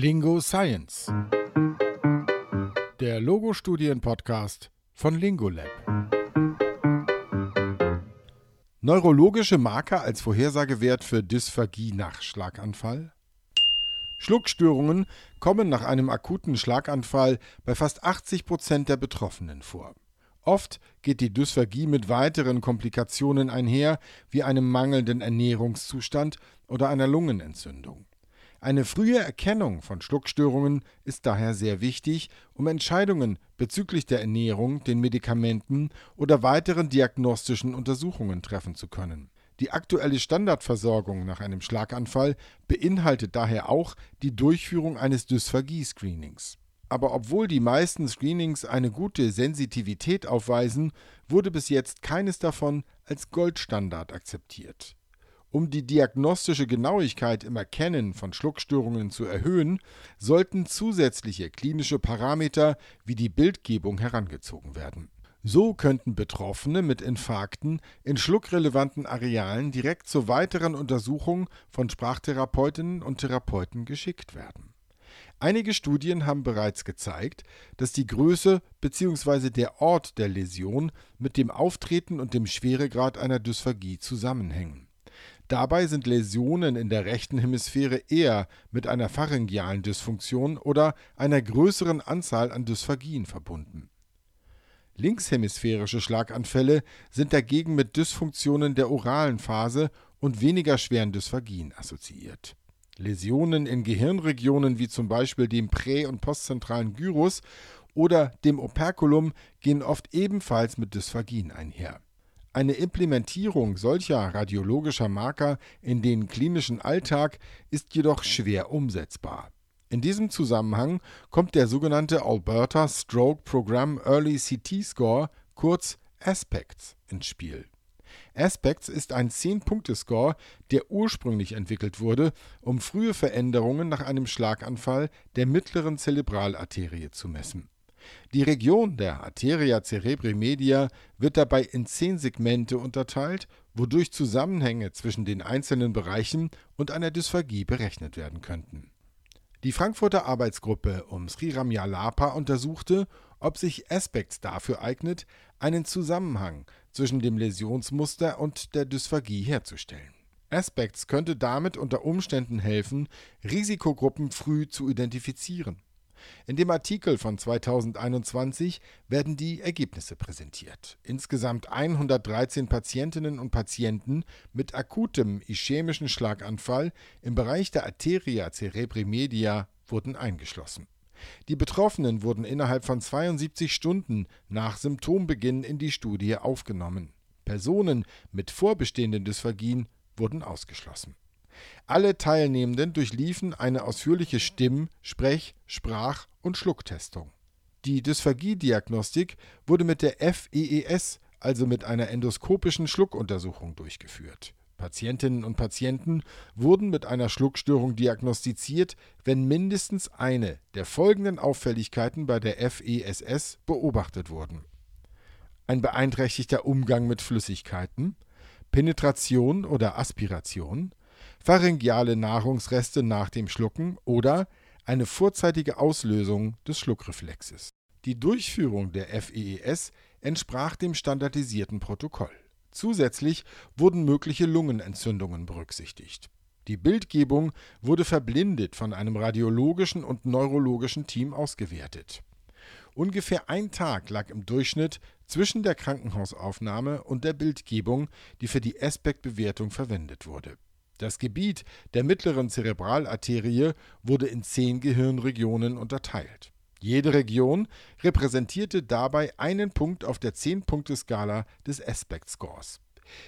Lingo Science. Der Logo-Studien-Podcast von Lingolab. Neurologische Marker als Vorhersagewert für Dysphagie nach Schlaganfall. Schluckstörungen kommen nach einem akuten Schlaganfall bei fast 80 Prozent der Betroffenen vor. Oft geht die Dysphagie mit weiteren Komplikationen einher, wie einem mangelnden Ernährungszustand oder einer Lungenentzündung. Eine frühe Erkennung von Schluckstörungen ist daher sehr wichtig, um Entscheidungen bezüglich der Ernährung, den Medikamenten oder weiteren diagnostischen Untersuchungen treffen zu können. Die aktuelle Standardversorgung nach einem Schlaganfall beinhaltet daher auch die Durchführung eines Dysphagie-Screenings. Aber obwohl die meisten Screenings eine gute Sensitivität aufweisen, wurde bis jetzt keines davon als Goldstandard akzeptiert. Um die diagnostische Genauigkeit im Erkennen von Schluckstörungen zu erhöhen, sollten zusätzliche klinische Parameter wie die Bildgebung herangezogen werden. So könnten Betroffene mit Infarkten in schluckrelevanten Arealen direkt zur weiteren Untersuchung von Sprachtherapeutinnen und Therapeuten geschickt werden Einige Studien haben bereits gezeigt, dass die Größe bzw. der Ort der Läsion mit dem Auftreten und dem Schweregrad einer Dysphagie zusammenhängen. Dabei sind Läsionen in der rechten Hemisphäre eher mit einer pharyngealen Dysfunktion oder einer größeren Anzahl an Dysphagien verbunden. Linkshemisphärische Schlaganfälle sind dagegen mit Dysfunktionen der oralen Phase und weniger schweren Dysphagien assoziiert Läsionen in Gehirnregionen wie zum Beispiel dem prä- und postzentralen Gyrus oder dem Operculum gehen oft ebenfalls mit Dysphagien einher. Eine Implementierung solcher radiologischer Marker in den klinischen Alltag ist jedoch schwer umsetzbar. In diesem Zusammenhang kommt der sogenannte Alberta Stroke Program Early CT Score, kurz ASPECTS, ins Spiel Aspects ist ein 10-Punkte-Score, der ursprünglich entwickelt wurde, um frühe Veränderungen nach einem Schlaganfall der mittleren Zerebralarterie zu messen. Die Region der Arteria cerebri media wird dabei in zehn Segmente unterteilt, wodurch Zusammenhänge zwischen den einzelnen Bereichen und einer Dysphagie berechnet werden könnten. Die Frankfurter Arbeitsgruppe um Sriram Yalapa untersuchte, ob sich Aspects dafür eignet, einen Zusammenhang zwischen dem Läsionsmuster und der Dysphagie herzustellen. Aspects könnte damit unter Umständen helfen, Risikogruppen früh zu identifizieren. In dem Artikel von 2021 werden die Ergebnisse präsentiert. Insgesamt 113 Patientinnen und Patienten mit akutem ischämischen Schlaganfall im Bereich der Arteria cerebri media wurden eingeschlossen. Die Betroffenen wurden innerhalb von 72 Stunden nach Symptombeginn in die Studie aufgenommen. Personen mit vorbestehenden Dysphagien wurden ausgeschlossen. Alle Teilnehmenden durchliefen eine ausführliche Stimm-, Sprech-, Sprach- und Schlucktestung. Die Dysphagie-Diagnostik wurde mit der FEES, also mit einer endoskopischen Schluckuntersuchung, durchgeführt Patientinnen und Patienten wurden mit einer Schluckstörung diagnostiziert, wenn mindestens eine der folgenden Auffälligkeiten bei der FESS beobachtet wurden: ein beeinträchtigter Umgang mit Flüssigkeiten, Penetration oder Aspiration, pharyngeale Nahrungsreste nach dem Schlucken oder eine vorzeitige Auslösung des Schluckreflexes. Die Durchführung der FEES entsprach dem standardisierten Protokoll Zusätzlich wurden mögliche Lungenentzündungen berücksichtigt. Die Bildgebung wurde verblindet von einem radiologischen und neurologischen Team ausgewertet. Ungefähr ein Tag lag im Durchschnitt zwischen der Krankenhausaufnahme und der Bildgebung, die für die Aspect-Bewertung verwendet wurde. Das Gebiet der mittleren Zerebralarterie wurde in zehn Gehirnregionen unterteilt jede Region repräsentierte dabei einen Punkt auf der 10-Punkte-Skala des Aspect Scores.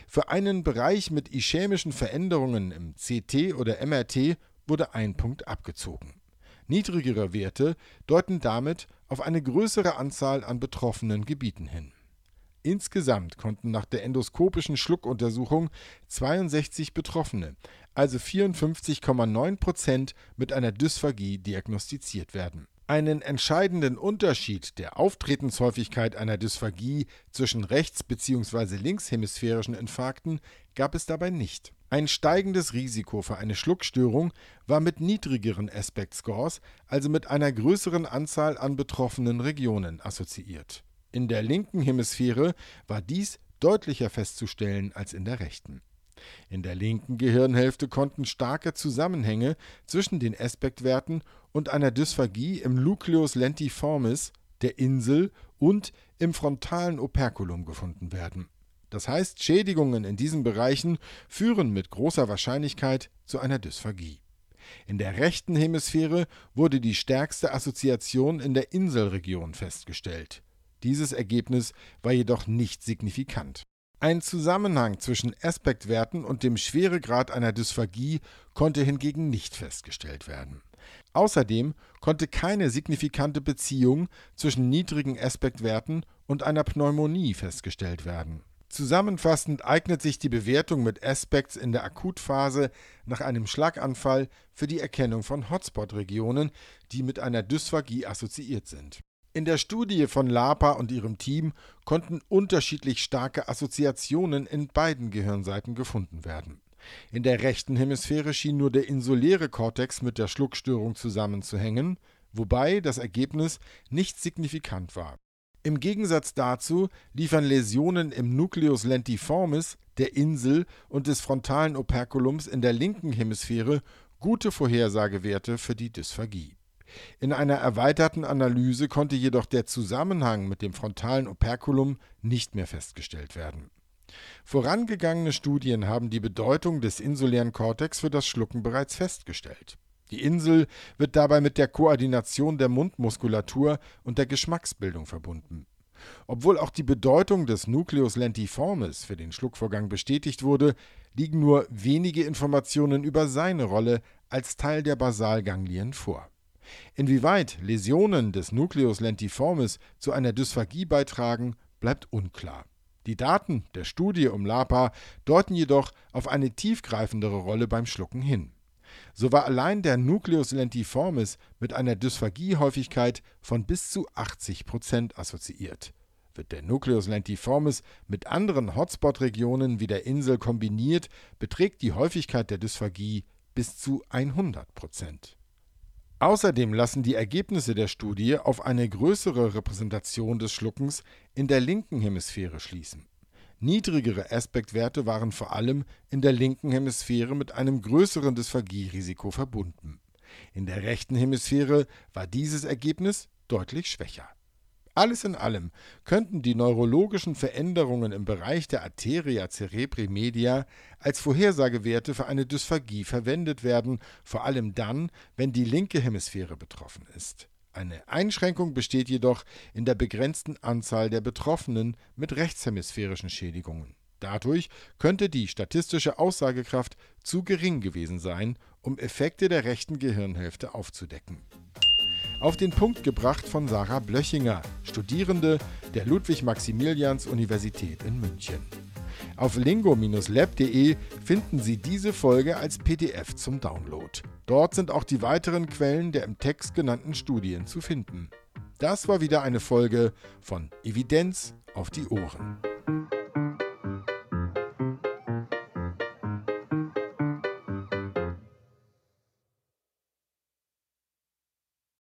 Für einen Bereich mit ischämischen Veränderungen im CT oder MRT wurde ein Punkt abgezogen. Niedrigere Werte deuten damit auf eine größere Anzahl an betroffenen Gebieten hin. Insgesamt konnten nach der endoskopischen Schluckuntersuchung 62 Betroffene, also 54,9 Prozent, mit einer Dysphagie diagnostiziert werden einen entscheidenden Unterschied der Auftretenshäufigkeit einer Dysphagie zwischen rechts- bzw. linkshemisphärischen Infarkten gab es dabei nicht. Ein steigendes Risiko für eine Schluckstörung war mit niedrigeren Aspect Scores, also mit einer größeren Anzahl an betroffenen Regionen, assoziiert. In der linken Hemisphäre war dies deutlicher festzustellen als in der rechten. In der linken Gehirnhälfte konnten starke Zusammenhänge zwischen den Aspektwerten und einer Dysphagie im Nucleus lentiformis, der Insel und im frontalen Operculum gefunden werden das heißt, Schädigungen in diesen Bereichen führen mit großer Wahrscheinlichkeit zu einer Dysphagie. In der rechten Hemisphäre wurde die stärkste Assoziation in der Inselregion festgestellt. Dieses Ergebnis war jedoch nicht signifikant. Ein Zusammenhang zwischen Aspektwerten und dem Schweregrad einer Dysphagie konnte hingegen nicht festgestellt werden. Außerdem konnte keine signifikante Beziehung zwischen niedrigen Aspektwerten und einer Pneumonie festgestellt werden. Zusammenfassend eignet sich die Bewertung mit Aspects in der Akutphase nach einem Schlaganfall für die Erkennung von Hotspot-Regionen, die mit einer Dysphagie assoziiert sind. In der Studie von Lapa und ihrem Team konnten unterschiedlich starke Assoziationen in beiden Gehirnseiten gefunden werden. In der rechten Hemisphäre schien nur der insuläre Kortex mit der Schluckstörung zusammenzuhängen, wobei das Ergebnis nicht signifikant war. Im Gegensatz dazu liefern Läsionen im Nucleus lentiformis, der Insel und des frontalen Operculums in der linken Hemisphäre gute Vorhersagewerte für die Dysphagie. In einer erweiterten Analyse konnte jedoch der Zusammenhang mit dem frontalen Operculum nicht mehr festgestellt werden. Vorangegangene Studien haben die Bedeutung des insulären Kortex für das Schlucken bereits festgestellt. Die Insel wird dabei mit der Koordination der Mundmuskulatur und der Geschmacksbildung verbunden. Obwohl auch die Bedeutung des Nucleus lentiformis für den Schluckvorgang bestätigt wurde, liegen nur wenige Informationen über seine Rolle als Teil der Basalganglien vor. Inwieweit Läsionen des Nucleus lentiformis zu einer Dysphagie beitragen, bleibt unklar. Die Daten der Studie um LAPA deuten jedoch auf eine tiefgreifendere Rolle beim Schlucken hin. So war allein der Nucleus lentiformis mit einer Dysphagiehäufigkeit von bis zu 80 Prozent assoziiert. Wird der Nucleus lentiformis mit anderen Hotspot-Regionen wie der Insel kombiniert, beträgt die Häufigkeit der Dysphagie bis zu 100 Prozent. Außerdem lassen die Ergebnisse der Studie auf eine größere Repräsentation des Schluckens in der linken Hemisphäre schließen. Niedrigere Aspektwerte waren vor allem in der linken Hemisphäre mit einem größeren Dysphagie-Risiko verbunden. In der rechten Hemisphäre war dieses Ergebnis deutlich schwächer. Alles in allem könnten die neurologischen Veränderungen im Bereich der Arteria cerebri media als Vorhersagewerte für eine Dysphagie verwendet werden, vor allem dann, wenn die linke Hemisphäre betroffen ist. Eine Einschränkung besteht jedoch in der begrenzten Anzahl der Betroffenen mit rechtshemisphärischen Schädigungen. Dadurch könnte die statistische Aussagekraft zu gering gewesen sein, um Effekte der rechten Gehirnhälfte aufzudecken. Auf den Punkt gebracht von Sarah Blöchinger, Studierende der Ludwig-Maximilians-Universität in München. Auf lingo-lab.de finden Sie diese Folge als PDF zum Download. Dort sind auch die weiteren Quellen der im Text genannten Studien zu finden. Das war wieder eine Folge von Evidenz auf die Ohren.